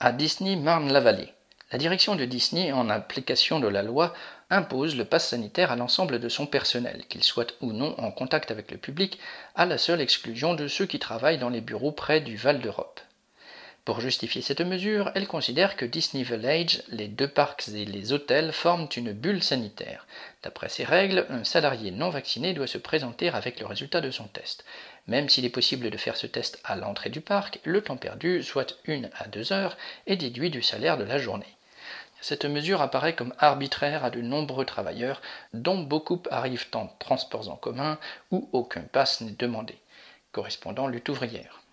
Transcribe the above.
À Disney, Marne-la-Vallée. La direction de Disney, en application de la loi, impose le pass sanitaire à l'ensemble de son personnel, qu'il soit ou non en contact avec le public, à la seule exclusion de ceux qui travaillent dans les bureaux près du Val d'Europe. Pour justifier cette mesure, elle considère que Disney Village, les deux parcs et les hôtels forment une bulle sanitaire. D'après ces règles, un salarié non vacciné doit se présenter avec le résultat de son test. Même s'il est possible de faire ce test à l'entrée du parc, le temps perdu, soit une à deux heures, est déduit du salaire de la journée. Cette mesure apparaît comme arbitraire à de nombreux travailleurs, dont beaucoup arrivent en transports en commun où aucun pass n'est demandé. Correspondant lutte ouvrière.